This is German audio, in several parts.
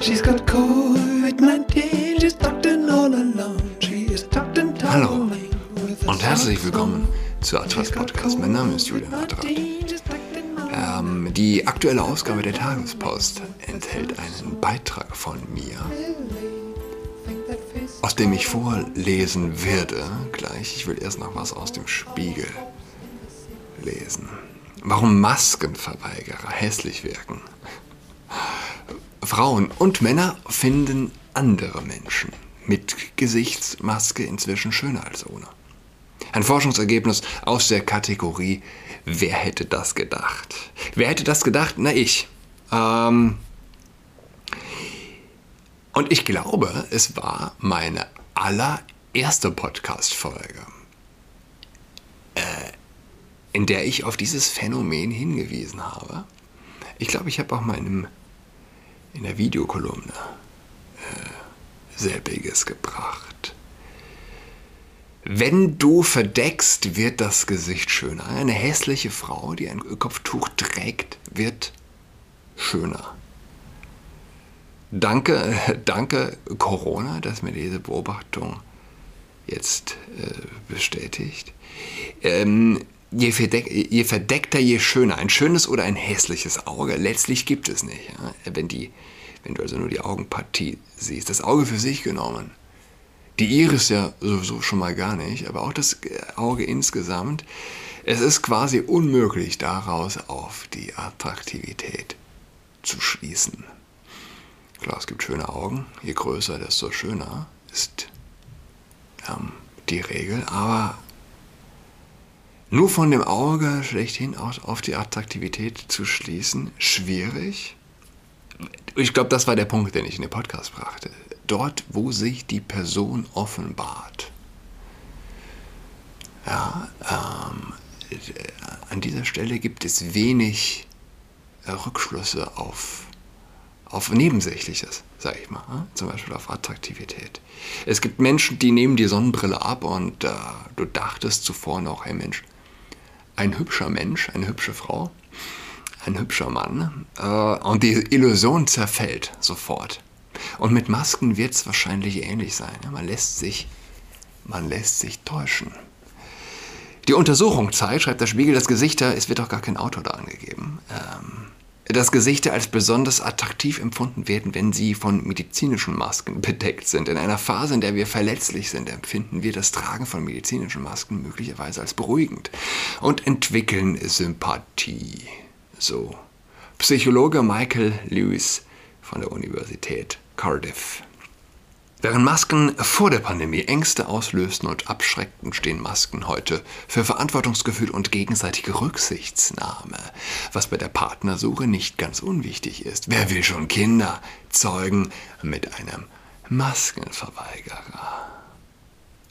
She's got COVID-19, she's tucked in all alone. She is tucked in Hallo und herzlich willkommen zu Atlas Podcast. Mein Name ist Julian Adrat. Ähm, die aktuelle Ausgabe der Tagespost enthält einen Beitrag von mir, aus dem ich vorlesen werde. Gleich, ich will erst noch was aus dem Spiegel lesen. Warum Maskenverweigerer hässlich wirken. Frauen und Männer finden andere Menschen mit Gesichtsmaske inzwischen schöner als ohne. Ein Forschungsergebnis aus der Kategorie Wer hätte das gedacht? Wer hätte das gedacht? Na ich. Ähm und ich glaube, es war meine allererste Podcast-Folge, äh, in der ich auf dieses Phänomen hingewiesen habe. Ich glaube, ich habe auch mal in, einem, in der Videokolumne äh, selbiges gebracht. Wenn du verdeckst, wird das Gesicht schöner. Eine hässliche Frau, die ein Kopftuch trägt, wird schöner. Danke, danke Corona, dass mir diese Beobachtung jetzt äh, bestätigt. Ähm, je, verdeck, je, verdeckter, je schöner. Ein schönes oder ein hässliches Auge. Letztlich gibt es nicht. Ja? Wenn, die, wenn du also nur die Augenpartie siehst. Das Auge für sich genommen die Iris ja sowieso schon mal gar nicht, aber auch das Auge insgesamt. Es ist quasi unmöglich, daraus auf die Attraktivität zu schließen. Klar, es gibt schöne Augen. Je größer, desto schöner ist ähm, die Regel. Aber nur von dem Auge schlechthin auf die Attraktivität zu schließen, schwierig. Ich glaube, das war der Punkt, den ich in den Podcast brachte dort, wo sich die Person offenbart. Ja, ähm, an dieser Stelle gibt es wenig äh, Rückschlüsse auf, auf Nebensächliches, sage ich mal, äh? zum Beispiel auf Attraktivität. Es gibt Menschen, die nehmen die Sonnenbrille ab und äh, du dachtest zuvor noch, hey Mensch, ein hübscher Mensch, eine hübsche Frau, ein hübscher Mann äh, und die Illusion zerfällt sofort. Und mit Masken wird es wahrscheinlich ähnlich sein. Man lässt sich, man lässt sich täuschen. Die Untersuchung zeigt, schreibt der Spiegel, das Gesichter, es wird auch gar kein Autor da angegeben, ähm, dass Gesichter als besonders attraktiv empfunden werden, wenn sie von medizinischen Masken bedeckt sind. In einer Phase, in der wir verletzlich sind, empfinden wir das Tragen von medizinischen Masken möglicherweise als beruhigend und entwickeln Sympathie. So. Psychologe Michael Lewis von der Universität Cardiff. Während Masken vor der Pandemie Ängste auslösten und abschreckten, stehen Masken heute für Verantwortungsgefühl und gegenseitige Rücksichtsnahme, was bei der Partnersuche nicht ganz unwichtig ist. Wer will schon Kinder zeugen mit einem Maskenverweigerer?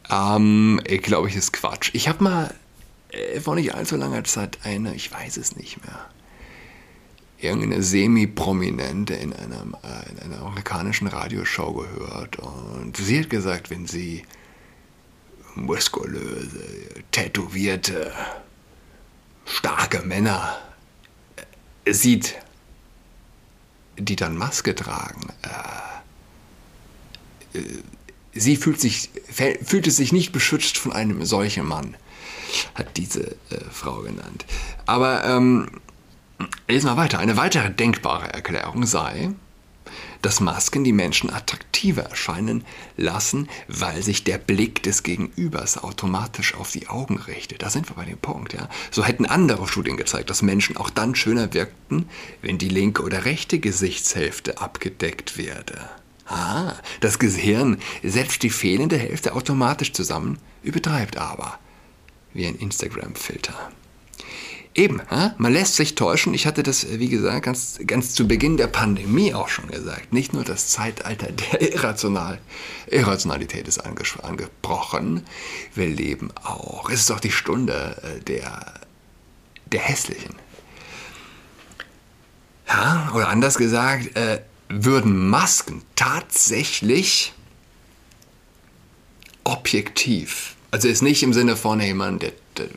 Ähm, ich glaube, ich ist Quatsch. Ich habe mal äh, vor nicht allzu langer Zeit eine, ich weiß es nicht mehr, irgendeine Semi-Prominente in, einem, äh, in einer amerikanischen Radioshow gehört. Und sie hat gesagt, wenn sie muskulöse, tätowierte, starke Männer äh, sieht, die dann Maske tragen, äh, äh sie fühlt, sich, fühlt sich nicht beschützt von einem solchen Mann, hat diese äh, Frau genannt. Aber ähm, Lesen wir weiter. Eine weitere denkbare Erklärung sei, dass Masken die Menschen attraktiver erscheinen lassen, weil sich der Blick des Gegenübers automatisch auf die Augen richtet. Da sind wir bei dem Punkt. Ja. So hätten andere Studien gezeigt, dass Menschen auch dann schöner wirkten, wenn die linke oder rechte Gesichtshälfte abgedeckt werde. Ah, das Gehirn setzt die fehlende Hälfte automatisch zusammen, übertreibt aber wie ein Instagram-Filter. Eben, man lässt sich täuschen. Ich hatte das, wie gesagt, ganz, ganz zu Beginn der Pandemie auch schon gesagt. Nicht nur das Zeitalter der Irrational, Irrationalität ist angebrochen. Wir leben auch. Es ist auch die Stunde äh, der, der Hässlichen. Ja, oder anders gesagt, äh, würden Masken tatsächlich objektiv, also ist nicht im Sinne von, hey Mann, der, der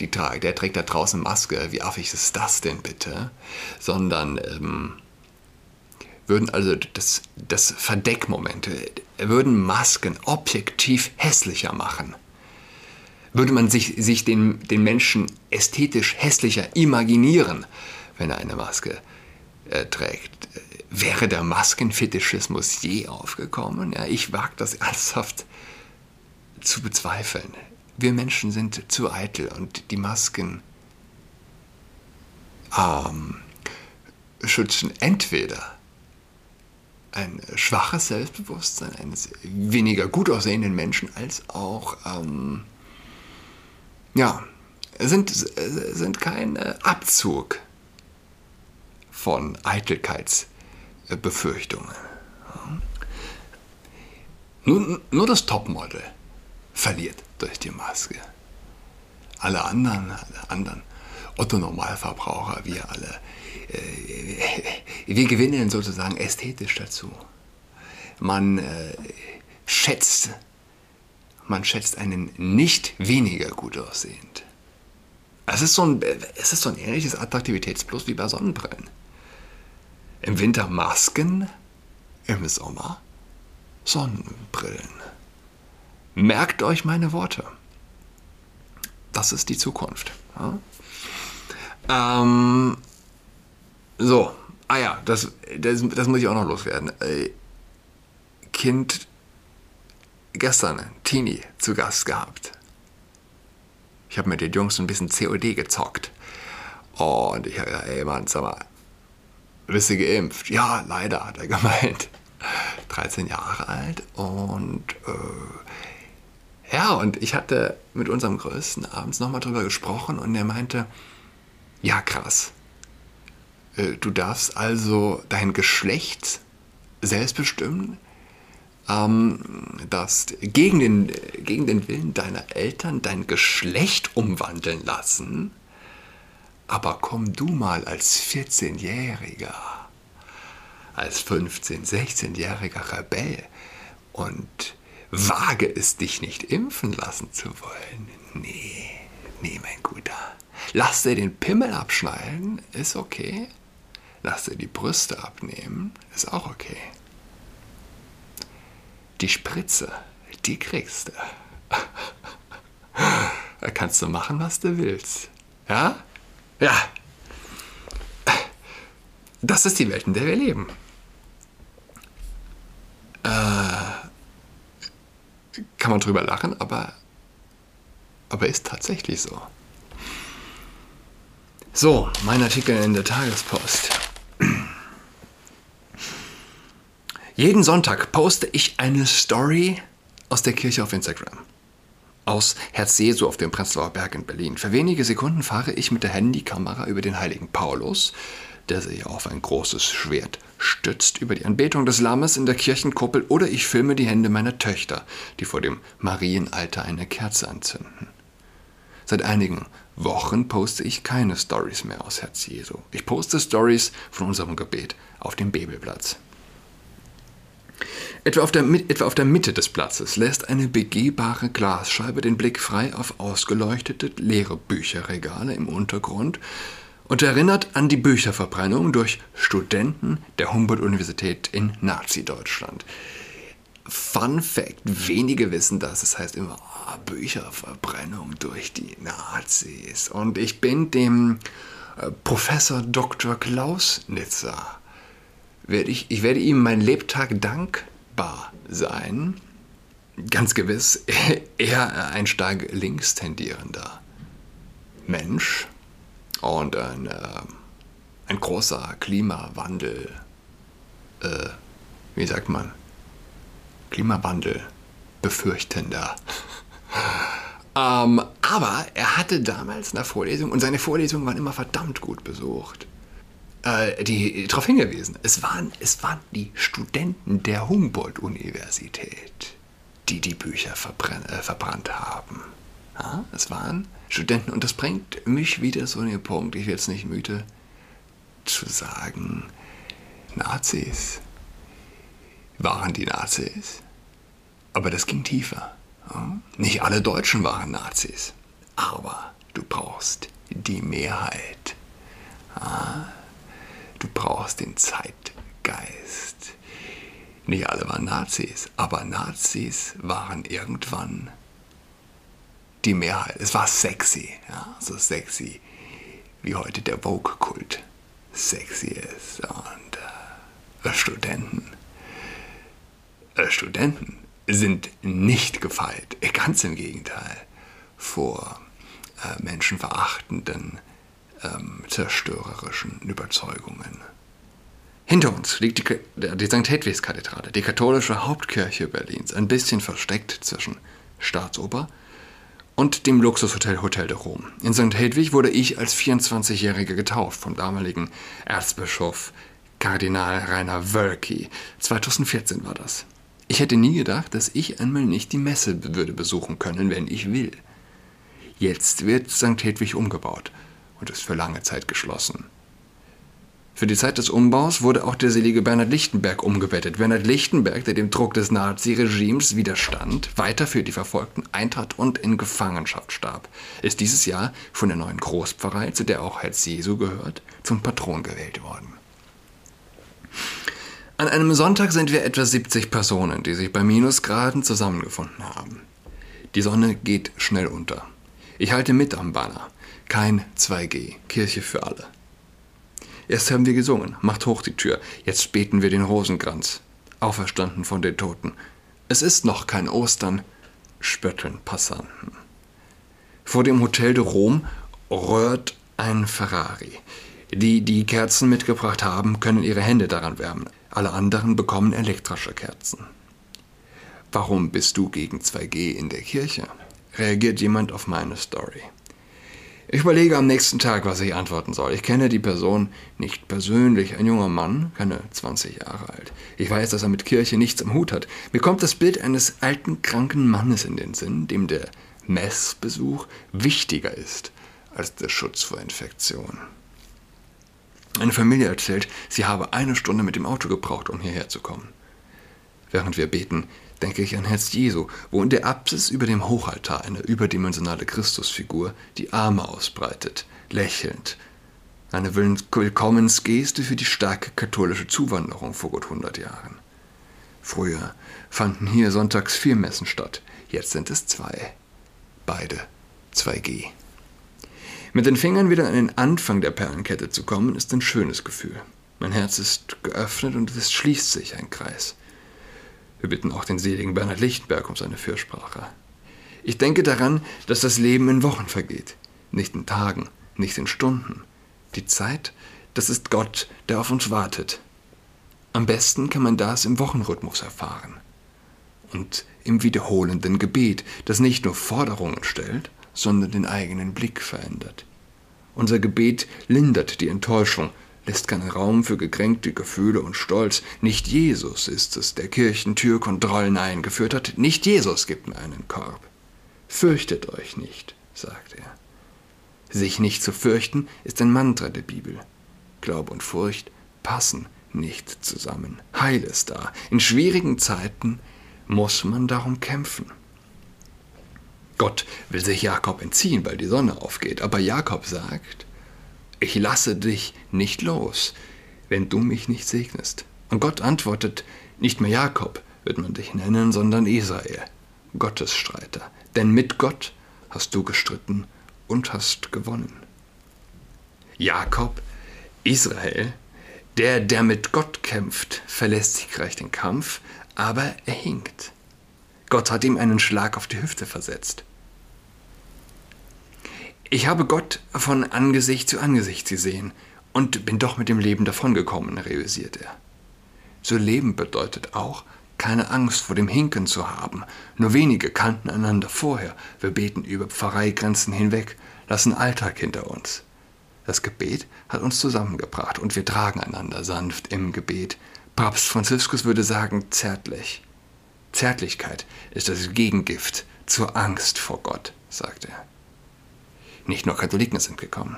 die trägt. Der trägt da draußen Maske. Wie affig ist das denn bitte? Sondern ähm, würden also das, das Verdeckmomente, würden Masken objektiv hässlicher machen. Würde man sich, sich den, den Menschen ästhetisch hässlicher imaginieren, wenn er eine Maske äh, trägt, wäre der Maskenfetischismus je aufgekommen? Ja, ich wage das ernsthaft zu bezweifeln. Wir Menschen sind zu eitel und die Masken ähm, schützen entweder ein schwaches Selbstbewusstsein eines weniger gut aussehenden Menschen als auch, ähm, ja, sind, sind kein äh, Abzug von Eitelkeitsbefürchtungen. Nur, nur das Topmodel verliert durch die Maske. Alle anderen, alle anderen Otto Normalverbraucher, wir alle, äh, wir gewinnen sozusagen ästhetisch dazu. Man äh, schätzt, man schätzt einen nicht weniger gut aussehend. Es ist so ein, es ist so ein ähnliches Attraktivitätsplus wie bei Sonnenbrillen. Im Winter Masken, im Sommer Sonnenbrillen. Merkt euch meine Worte. Das ist die Zukunft. Ja? Ähm, so, ah ja, das, das, das muss ich auch noch loswerden. Äh, kind gestern, Teenie, zu Gast gehabt. Ich habe mit den Jungs ein bisschen COD gezockt. Und ich habe gesagt, ey Mann, sag mal, bist du geimpft? Ja, leider, hat er gemeint. 13 Jahre alt und äh, ja, und ich hatte mit unserem Größten abends nochmal drüber gesprochen und er meinte, ja krass, äh, du darfst also dein Geschlecht selbst bestimmen, ähm, darfst gegen den, gegen den Willen deiner Eltern dein Geschlecht umwandeln lassen, aber komm du mal als 14-Jähriger, als 15-, 16-jähriger Rebell und wage es, dich nicht impfen lassen zu wollen. Nee, nee, mein Guter. Lass dir den Pimmel abschneiden, ist okay. Lass dir die Brüste abnehmen, ist auch okay. Die Spritze, die kriegst du. Da kannst du machen, was du willst. Ja? Ja. Das ist die Welt, in der wir leben. Kann man drüber lachen, aber, aber ist tatsächlich so. So, mein Artikel in der Tagespost. Jeden Sonntag poste ich eine Story aus der Kirche auf Instagram. Aus Herz Jesu auf dem Prenzlauer Berg in Berlin. Für wenige Sekunden fahre ich mit der Handykamera über den heiligen Paulus, der sich auf ein großes Schwert stützt, über die Anbetung des Lammes in der Kirchenkuppel oder ich filme die Hände meiner Töchter, die vor dem Marienalter eine Kerze anzünden. Seit einigen Wochen poste ich keine Stories mehr aus Herz Jesu. Ich poste Stories von unserem Gebet auf dem Bibelplatz. Etwa auf, der, etwa auf der Mitte des Platzes lässt eine begehbare Glasscheibe den Blick frei auf ausgeleuchtete leere Bücherregale im Untergrund und erinnert an die Bücherverbrennung durch Studenten der Humboldt-Universität in Nazi-Deutschland. Fun Fact: Wenige wissen das. Es heißt immer oh, Bücherverbrennung durch die Nazis. Und ich bin dem äh, Professor Dr. Klaus Nitzer werde ich, ich werde ihm mein Lebtag dankbar sein. Ganz gewiss, er ein stark links tendierender Mensch und ein, äh, ein großer Klimawandel, äh, wie sagt man, Klimawandel befürchtender. ähm, aber er hatte damals eine Vorlesung und seine Vorlesungen waren immer verdammt gut besucht äh, die darauf hingewiesen. Es waren, es waren die Studenten der Humboldt-Universität, die die Bücher äh, verbrannt haben. Ja, es waren Studenten und das bringt mich wieder so in den Punkt, ich will es nicht müde zu sagen, Nazis. Waren die Nazis? Aber das ging tiefer. Nicht alle Deutschen waren Nazis. Aber du brauchst die Mehrheit. Du brauchst den Zeitgeist Zeitgeist. Nicht alle waren Nazis, aber Nazis waren irgendwann die Mehrheit. Es war sexy, ja, so sexy, wie heute der Vogue-Kult sexy ist. Und äh, Studenten, äh, Studenten sind nicht gefeit, ganz im Gegenteil, vor äh, menschenverachtenden, ähm, zerstörerischen Überzeugungen. Hinter uns liegt die, die St. Hedwigs-Kathedrale, die katholische Hauptkirche Berlins, ein bisschen versteckt zwischen Staatsoper und dem Luxushotel Hotel de Rom. In St. Hedwig wurde ich als 24-Jähriger getauft vom damaligen Erzbischof Kardinal Rainer Wölki. 2014 war das. Ich hätte nie gedacht, dass ich einmal nicht die Messe würde besuchen können, wenn ich will. Jetzt wird St. Hedwig umgebaut und ist für lange Zeit geschlossen. Für die Zeit des Umbaus wurde auch der selige Bernhard Lichtenberg umgebettet. Bernhard Lichtenberg, der dem Druck des Naziregimes widerstand, weiter für die Verfolgten eintrat und in Gefangenschaft starb, ist dieses Jahr von der neuen Großpfarrei, zu der auch Herz Jesu gehört, zum Patron gewählt worden. An einem Sonntag sind wir etwa 70 Personen, die sich bei Minusgraden zusammengefunden haben. Die Sonne geht schnell unter. Ich halte mit am Banner. Kein 2G, Kirche für alle. Erst haben wir gesungen, macht hoch die Tür, jetzt beten wir den Rosenkranz, auferstanden von den Toten. Es ist noch kein Ostern, spötteln Passanten. Vor dem Hotel de Rom röhrt ein Ferrari. Die, die Kerzen mitgebracht haben, können ihre Hände daran wärmen. Alle anderen bekommen elektrische Kerzen. Warum bist du gegen 2G in der Kirche? reagiert jemand auf meine Story. Ich überlege am nächsten Tag, was ich antworten soll. Ich kenne die Person nicht persönlich. Ein junger Mann, keine 20 Jahre alt. Ich weiß, dass er mit Kirche nichts am Hut hat. Mir kommt das Bild eines alten, kranken Mannes in den Sinn, dem der Messbesuch wichtiger ist als der Schutz vor Infektion. Eine Familie erzählt, sie habe eine Stunde mit dem Auto gebraucht, um hierher zu kommen. Während wir beten, denke ich an Herz Jesu, wo in der Apsis über dem Hochaltar eine überdimensionale Christusfigur die Arme ausbreitet, lächelnd. Eine Willkommensgeste für die starke katholische Zuwanderung vor gut 100 Jahren. Früher fanden hier sonntags vier Messen statt, jetzt sind es zwei. Beide 2G. Mit den Fingern wieder an den Anfang der Perlenkette zu kommen, ist ein schönes Gefühl. Mein Herz ist geöffnet und es schließt sich ein Kreis. Wir bitten auch den seligen Bernhard Lichtenberg um seine Fürsprache. Ich denke daran, dass das Leben in Wochen vergeht, nicht in Tagen, nicht in Stunden. Die Zeit, das ist Gott, der auf uns wartet. Am besten kann man das im Wochenrhythmus erfahren. Und im wiederholenden Gebet, das nicht nur Forderungen stellt, sondern den eigenen Blick verändert. Unser Gebet lindert die Enttäuschung, lässt keinen Raum für gekränkte Gefühle und Stolz. Nicht Jesus ist es, der Kirchentür Kontrollen eingeführt hat. Nicht Jesus gibt mir einen Korb. Fürchtet euch nicht, sagt er. Sich nicht zu fürchten ist ein Mantra der Bibel. Glaube und Furcht passen nicht zusammen. Heil ist da. In schwierigen Zeiten muss man darum kämpfen. Gott will sich Jakob entziehen, weil die Sonne aufgeht. Aber Jakob sagt, ich lasse dich nicht los, wenn du mich nicht segnest. Und Gott antwortet, nicht mehr Jakob wird man dich nennen, sondern Israel, Gottesstreiter. Denn mit Gott hast du gestritten und hast gewonnen. Jakob, Israel, der, der mit Gott kämpft, verlässt siegreich den Kampf, aber er hinkt. Gott hat ihm einen Schlag auf die Hüfte versetzt. Ich habe Gott von Angesicht zu Angesicht gesehen und bin doch mit dem Leben davongekommen, realisiert er. Zu leben bedeutet auch, keine Angst vor dem Hinken zu haben. Nur wenige kannten einander vorher. Wir beten über Pfarreigrenzen hinweg, lassen Alltag hinter uns. Das Gebet hat uns zusammengebracht und wir tragen einander sanft im Gebet. Papst Franziskus würde sagen, zärtlich. Zärtlichkeit ist das Gegengift zur Angst vor Gott, sagt er. Nicht nur Katholiken sind gekommen.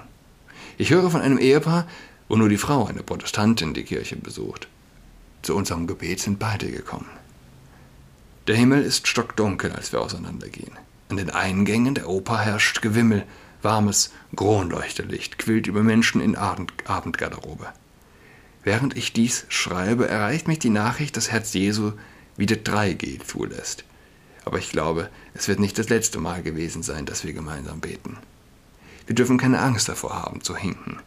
Ich höre von einem Ehepaar, wo nur die Frau, eine Protestantin, die Kirche besucht. Zu unserem Gebet sind beide gekommen. Der Himmel ist stockdunkel, als wir auseinandergehen. An den Eingängen der Oper herrscht Gewimmel, warmes Kronleuchterlicht quillt über Menschen in Abend Abendgarderobe. Während ich dies schreibe, erreicht mich die Nachricht, dass Herz Jesu wieder 3G zulässt. Aber ich glaube, es wird nicht das letzte Mal gewesen sein, dass wir gemeinsam beten. Wir dürfen keine Angst davor haben, zu hinken.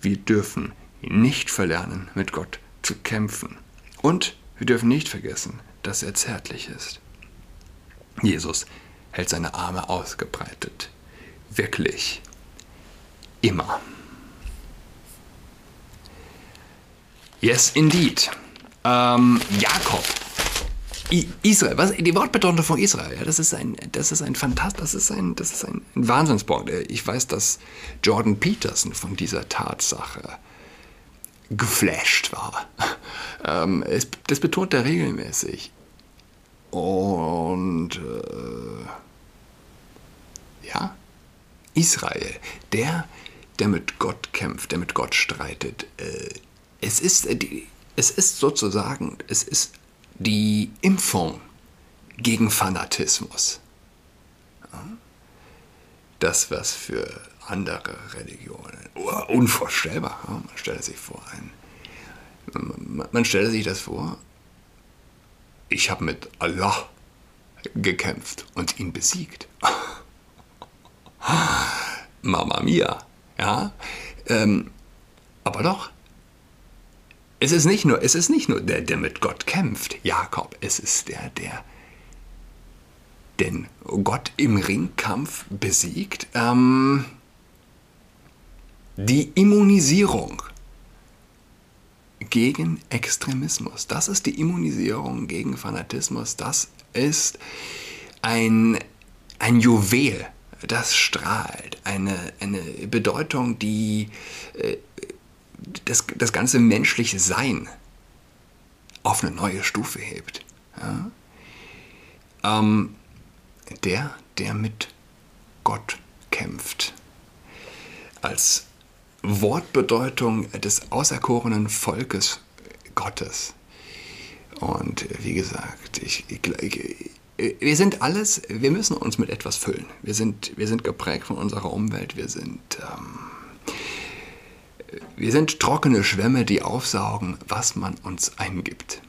Wir dürfen nicht verlernen, mit Gott zu kämpfen. Und wir dürfen nicht vergessen, dass er zärtlich ist. Jesus hält seine Arme ausgebreitet. Wirklich. Immer. Yes, indeed. Ähm, Jakob. Israel, was, die Wortbedeutung von Israel, ja, das ist ein, das ist ein Fantast, das ist ein, das ist ein, ein Wahnsinnspunkt. Ich weiß, dass Jordan Peterson von dieser Tatsache geflasht war. Ähm, es, das betont er regelmäßig. Und äh, ja, Israel, der, der mit Gott kämpft, der mit Gott streitet, äh, es ist, äh, es ist sozusagen, es ist die Impfung gegen Fanatismus. Das, was für andere Religionen unvorstellbar, man stelle sich vor, ein, man stelle sich das vor, ich habe mit Allah gekämpft und ihn besiegt. Mama mia, ja. Ähm, aber doch, es ist nicht nur, es ist nicht nur der, der mit Gott kämpft, Jakob, es ist der, der den Gott im Ringkampf besiegt. Ähm, die Immunisierung gegen Extremismus. Das ist die Immunisierung gegen Fanatismus. Das ist ein, ein Juwel, das strahlt. Eine, eine Bedeutung, die äh, das, das ganze menschliche Sein auf eine neue Stufe hebt. Ja? Ähm, der, der mit Gott kämpft. Als Wortbedeutung des auserkorenen Volkes Gottes. Und wie gesagt, ich, ich, wir sind alles, wir müssen uns mit etwas füllen. Wir sind, wir sind geprägt von unserer Umwelt, wir sind ähm, wir sind trockene Schwämme, die aufsaugen, was man uns eingibt.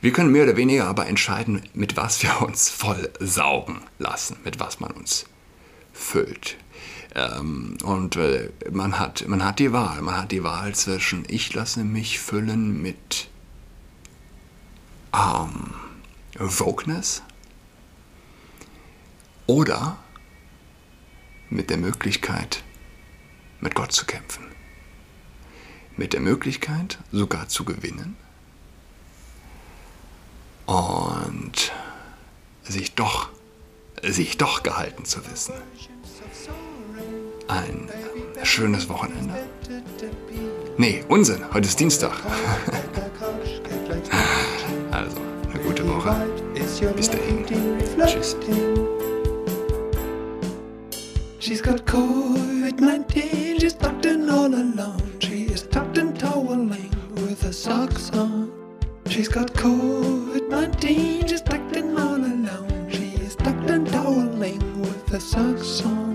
Wir können mehr oder weniger aber entscheiden, mit was wir uns voll saugen lassen, mit was man uns füllt. Ähm, und äh, man, hat, man hat die Wahl. Man hat die Wahl zwischen, ich lasse mich füllen mit ähm, Wokeness oder mit der Möglichkeit, mit Gott zu kämpfen mit der Möglichkeit sogar zu gewinnen und sich doch, sich doch gehalten zu wissen. Ein schönes Wochenende. Nee, Unsinn, heute ist Dienstag. also, eine gute Woche. Bis dahin. Tschüss. She's got COVID-19, she's tucked in all alone. Toweling with her socks on. She's got COVID-19, she's tucked in all alone. She is tucked and toweling with her socks on.